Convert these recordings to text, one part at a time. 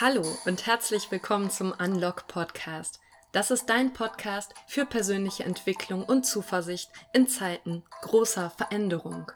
Hallo und herzlich willkommen zum Unlock Podcast. Das ist dein Podcast für persönliche Entwicklung und Zuversicht in Zeiten großer Veränderung.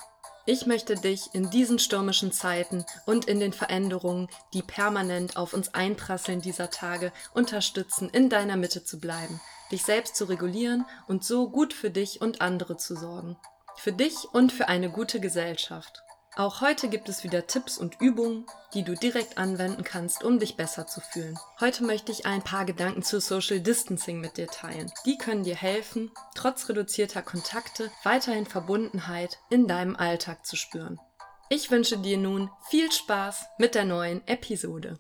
Ich möchte dich in diesen stürmischen Zeiten und in den Veränderungen, die permanent auf uns einprasseln dieser Tage, unterstützen, in deiner Mitte zu bleiben, dich selbst zu regulieren und so gut für dich und andere zu sorgen. Für dich und für eine gute Gesellschaft. Auch heute gibt es wieder Tipps und Übungen, die du direkt anwenden kannst, um dich besser zu fühlen. Heute möchte ich ein paar Gedanken zu Social Distancing mit dir teilen. Die können dir helfen, trotz reduzierter Kontakte weiterhin Verbundenheit in deinem Alltag zu spüren. Ich wünsche dir nun viel Spaß mit der neuen Episode.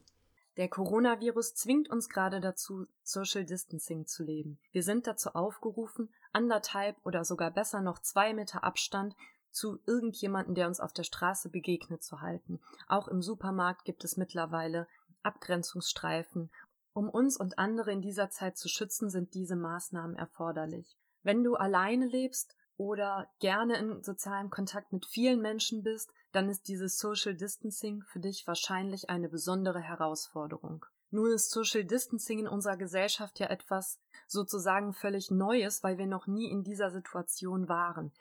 Der Coronavirus zwingt uns gerade dazu, Social Distancing zu leben. Wir sind dazu aufgerufen, anderthalb oder sogar besser noch zwei Meter Abstand zu irgendjemanden, der uns auf der Straße begegnet, zu halten. Auch im Supermarkt gibt es mittlerweile Abgrenzungsstreifen. Um uns und andere in dieser Zeit zu schützen, sind diese Maßnahmen erforderlich. Wenn du alleine lebst oder gerne in sozialem Kontakt mit vielen Menschen bist, dann ist dieses Social Distancing für dich wahrscheinlich eine besondere Herausforderung. Nun ist Social Distancing in unserer Gesellschaft ja etwas sozusagen völlig Neues, weil wir noch nie in dieser Situation waren.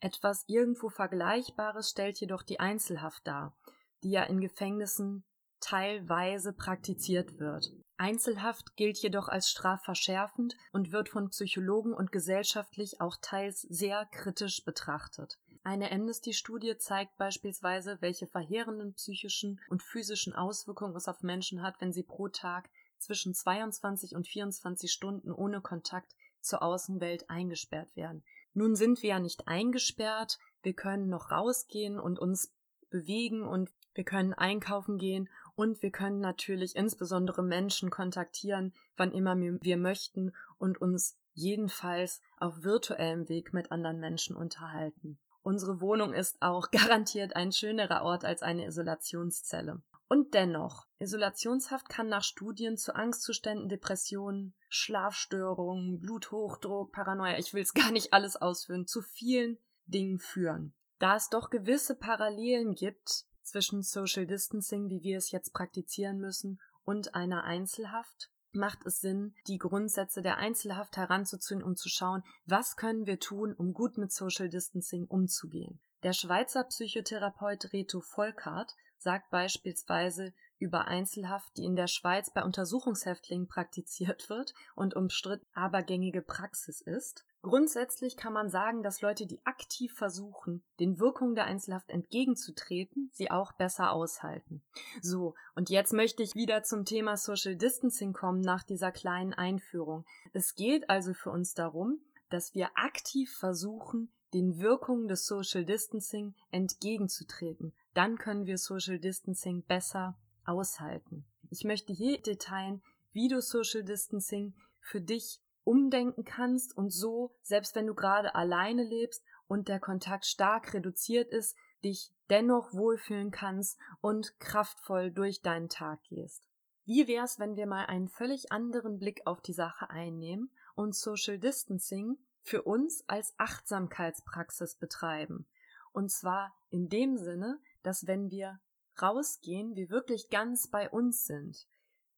Etwas irgendwo Vergleichbares stellt jedoch die Einzelhaft dar, die ja in Gefängnissen teilweise praktiziert wird. Einzelhaft gilt jedoch als strafverschärfend und wird von Psychologen und gesellschaftlich auch teils sehr kritisch betrachtet. Eine Amnesty-Studie zeigt beispielsweise, welche verheerenden psychischen und physischen Auswirkungen es auf Menschen hat, wenn sie pro Tag zwischen 22 und 24 Stunden ohne Kontakt zur Außenwelt eingesperrt werden. Nun sind wir ja nicht eingesperrt, wir können noch rausgehen und uns bewegen und wir können einkaufen gehen und wir können natürlich insbesondere Menschen kontaktieren, wann immer wir möchten und uns jedenfalls auf virtuellem Weg mit anderen Menschen unterhalten. Unsere Wohnung ist auch garantiert ein schönerer Ort als eine Isolationszelle. Und dennoch, Isolationshaft kann nach Studien zu Angstzuständen, Depressionen, Schlafstörungen, Bluthochdruck, Paranoia, ich will es gar nicht alles ausführen, zu vielen Dingen führen. Da es doch gewisse Parallelen gibt zwischen Social Distancing, wie wir es jetzt praktizieren müssen, und einer Einzelhaft, macht es Sinn, die Grundsätze der Einzelhaft heranzuziehen, um zu schauen, was können wir tun, um gut mit Social Distancing umzugehen. Der Schweizer Psychotherapeut Reto Volkart sagt beispielsweise über Einzelhaft, die in der Schweiz bei Untersuchungshäftlingen praktiziert wird und umstritten aber gängige Praxis ist. Grundsätzlich kann man sagen, dass Leute, die aktiv versuchen, den Wirkungen der Einzelhaft entgegenzutreten, sie auch besser aushalten. So, und jetzt möchte ich wieder zum Thema Social Distancing kommen nach dieser kleinen Einführung. Es geht also für uns darum, dass wir aktiv versuchen, den Wirkungen des Social Distancing entgegenzutreten, dann können wir Social Distancing besser aushalten. Ich möchte hier detailen, wie du Social Distancing für dich umdenken kannst und so, selbst wenn du gerade alleine lebst und der Kontakt stark reduziert ist, dich dennoch wohlfühlen kannst und kraftvoll durch deinen Tag gehst. Wie wär's, wenn wir mal einen völlig anderen Blick auf die Sache einnehmen und Social Distancing für uns als Achtsamkeitspraxis betreiben? Und zwar in dem Sinne, dass wenn wir rausgehen, wir wirklich ganz bei uns sind.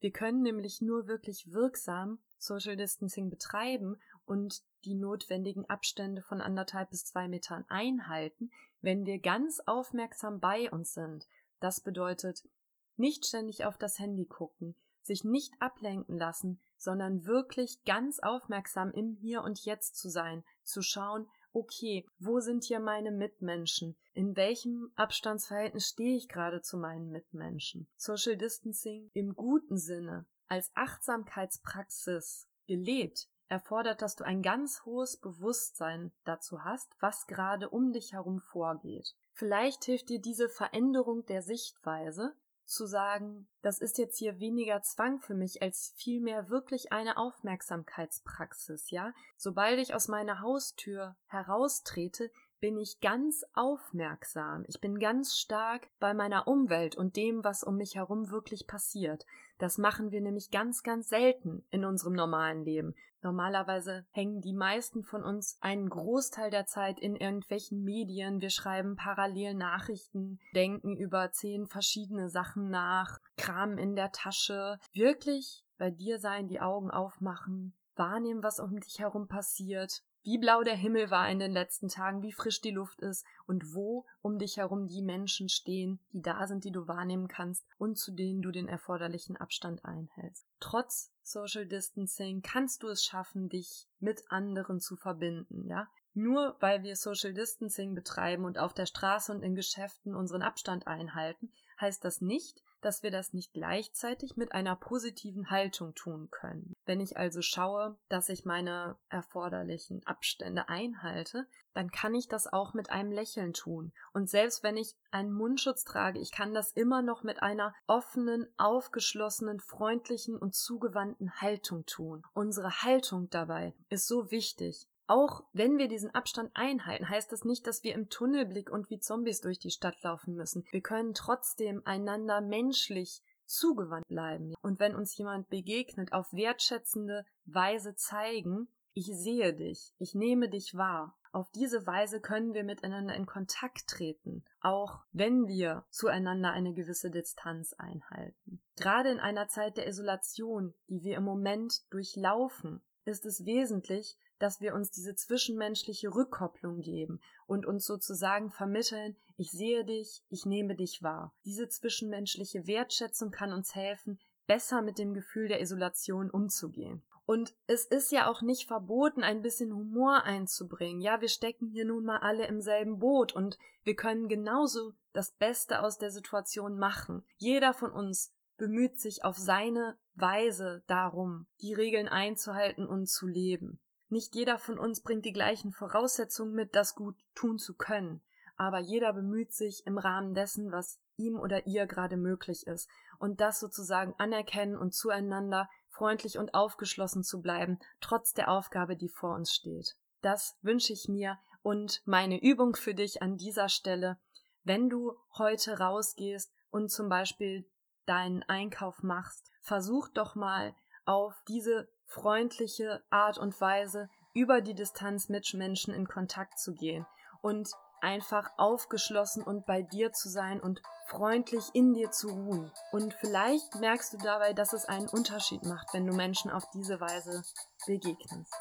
Wir können nämlich nur wirklich wirksam Social Distancing betreiben und die notwendigen Abstände von anderthalb bis zwei Metern einhalten, wenn wir ganz aufmerksam bei uns sind. Das bedeutet, nicht ständig auf das Handy gucken, sich nicht ablenken lassen, sondern wirklich ganz aufmerksam im Hier und Jetzt zu sein, zu schauen, okay, wo sind hier meine Mitmenschen? In welchem Abstandsverhältnis stehe ich gerade zu meinen Mitmenschen? Social Distancing im guten Sinne als Achtsamkeitspraxis gelebt erfordert, dass du ein ganz hohes Bewusstsein dazu hast, was gerade um dich herum vorgeht. Vielleicht hilft dir diese Veränderung der Sichtweise, zu sagen, das ist jetzt hier weniger Zwang für mich als vielmehr wirklich eine Aufmerksamkeitspraxis, ja? Sobald ich aus meiner Haustür heraustrete, bin ich ganz aufmerksam. Ich bin ganz stark bei meiner Umwelt und dem, was um mich herum wirklich passiert. Das machen wir nämlich ganz, ganz selten in unserem normalen Leben. Normalerweise hängen die meisten von uns einen Großteil der Zeit in irgendwelchen Medien. Wir schreiben parallel Nachrichten, denken über zehn verschiedene Sachen nach, kramen in der Tasche. Wirklich bei dir sein, die Augen aufmachen, wahrnehmen, was um dich herum passiert, wie blau der Himmel war in den letzten Tagen, wie frisch die Luft ist und wo um dich herum die Menschen stehen, die da sind, die du wahrnehmen kannst und zu denen du den erforderlichen Abstand einhältst. Trotz Social Distancing kannst du es schaffen, dich mit anderen zu verbinden, ja? Nur weil wir Social Distancing betreiben und auf der Straße und in Geschäften unseren Abstand einhalten, heißt das nicht, dass wir das nicht gleichzeitig mit einer positiven Haltung tun können. Wenn ich also schaue, dass ich meine erforderlichen Abstände einhalte, dann kann ich das auch mit einem Lächeln tun. Und selbst wenn ich einen Mundschutz trage, ich kann das immer noch mit einer offenen, aufgeschlossenen, freundlichen und zugewandten Haltung tun. Unsere Haltung dabei ist so wichtig. Auch wenn wir diesen Abstand einhalten, heißt das nicht, dass wir im Tunnelblick und wie Zombies durch die Stadt laufen müssen. Wir können trotzdem einander menschlich zugewandt bleiben. Und wenn uns jemand begegnet, auf wertschätzende Weise zeigen, ich sehe dich, ich nehme dich wahr. Auf diese Weise können wir miteinander in Kontakt treten, auch wenn wir zueinander eine gewisse Distanz einhalten. Gerade in einer Zeit der Isolation, die wir im Moment durchlaufen, ist es wesentlich, dass wir uns diese zwischenmenschliche Rückkopplung geben und uns sozusagen vermitteln, ich sehe dich, ich nehme dich wahr. Diese zwischenmenschliche Wertschätzung kann uns helfen, besser mit dem Gefühl der Isolation umzugehen. Und es ist ja auch nicht verboten, ein bisschen Humor einzubringen. Ja, wir stecken hier nun mal alle im selben Boot und wir können genauso das Beste aus der Situation machen. Jeder von uns bemüht sich auf seine Weise darum, die Regeln einzuhalten und zu leben. Nicht jeder von uns bringt die gleichen Voraussetzungen mit, das gut tun zu können, aber jeder bemüht sich im Rahmen dessen, was ihm oder ihr gerade möglich ist, und das sozusagen anerkennen und zueinander freundlich und aufgeschlossen zu bleiben, trotz der Aufgabe, die vor uns steht. Das wünsche ich mir und meine Übung für dich an dieser Stelle, wenn du heute rausgehst und zum Beispiel deinen Einkauf machst, versuch doch mal auf diese freundliche Art und Weise über die Distanz mit Menschen in Kontakt zu gehen und einfach aufgeschlossen und bei dir zu sein und freundlich in dir zu ruhen. Und vielleicht merkst du dabei, dass es einen Unterschied macht, wenn du Menschen auf diese Weise begegnest.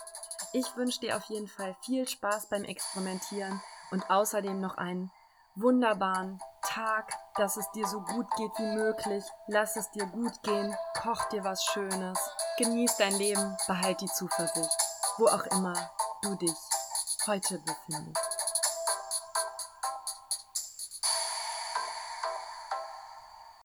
Ich wünsche dir auf jeden Fall viel Spaß beim Experimentieren und außerdem noch einen wunderbaren Tag, dass es dir so gut geht wie möglich. Lass es dir gut gehen, koch dir was Schönes, genieß dein Leben, behalt die Zuversicht, wo auch immer du dich heute befindest.